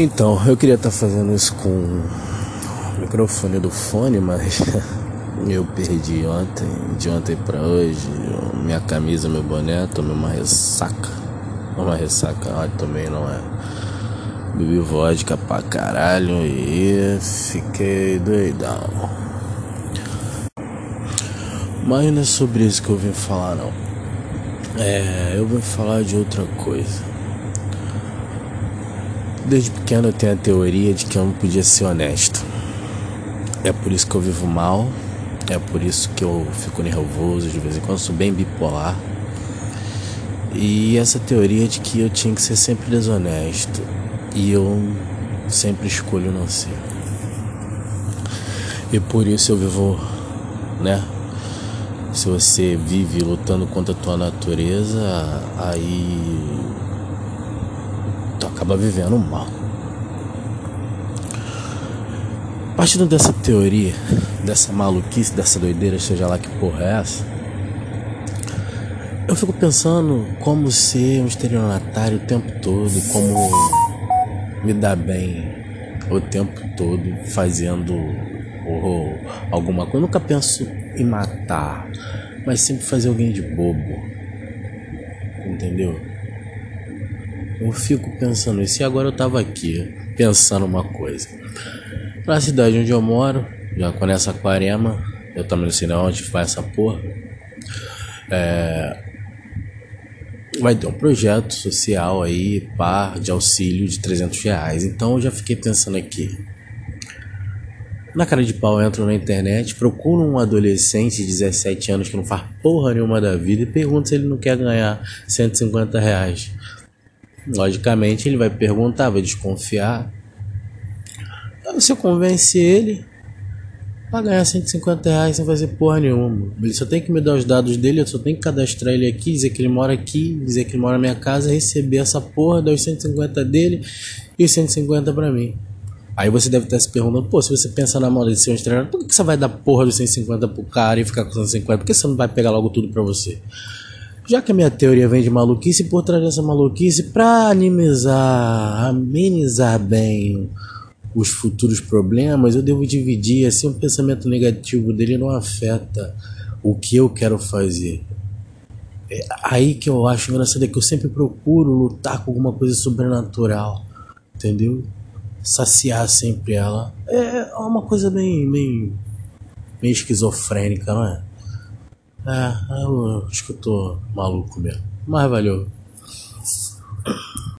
Então, eu queria estar tá fazendo isso com o microfone do fone, mas eu perdi ontem, de ontem para hoje, minha camisa, meu boné, tomei uma ressaca. Uma ressaca, ah, também não é. Bebi vodka pra caralho e fiquei doidão. Mas não é sobre isso que eu vim falar não. É, eu vim falar de outra coisa. Desde pequeno eu tenho a teoria de que eu não podia ser honesto. É por isso que eu vivo mal, é por isso que eu fico nervoso de vez em quando, sou bem bipolar. E essa teoria de que eu tinha que ser sempre desonesto e eu sempre escolho não ser. E por isso eu vivo, né? Se você vive lutando contra a tua natureza, aí acaba vivendo mal. Partindo dessa teoria, dessa maluquice, dessa doideira, seja lá que porra é essa, eu fico pensando como ser um estelionatário o tempo todo, como me dar bem o tempo todo fazendo ou, alguma coisa. Eu nunca penso em matar, mas sempre fazer alguém de bobo. Entendeu? Eu fico pensando isso. E agora eu tava aqui pensando uma coisa. Na cidade onde eu moro, já conhece Aquarema, eu também não sei onde faz essa porra. É, vai ter um projeto social aí, par de auxílio de 300 reais. Então eu já fiquei pensando aqui. Na cara de pau, entro na internet, procuro um adolescente de 17 anos que não faz porra nenhuma da vida e pergunto se ele não quer ganhar 150 reais. Logicamente ele vai perguntar, vai desconfiar. Aí você convence ele pra ganhar 150 reais sem fazer porra nenhuma. Ele só tem que me dar os dados dele, eu só tenho que cadastrar ele aqui, dizer que ele mora aqui, dizer que ele mora na minha casa, receber essa porra, dar os 150 dele e os 150 pra mim. Aí você deve estar se perguntando, pô, se você pensar na moda de ser um treinador, por que você vai dar porra dos 150 pro cara e ficar com 150? Por que você não vai pegar logo tudo pra você? Já que a minha teoria vem de maluquice, por trás dessa maluquice, para amenizar, amenizar bem os futuros problemas, eu devo dividir, assim, o pensamento negativo dele não afeta o que eu quero fazer. É aí que eu acho engraçado é que eu sempre procuro lutar com alguma coisa sobrenatural, entendeu? Saciar sempre ela. É uma coisa bem, bem, bem esquizofrênica, não é? É, eu acho que eu tô maluco mesmo. Mas valeu.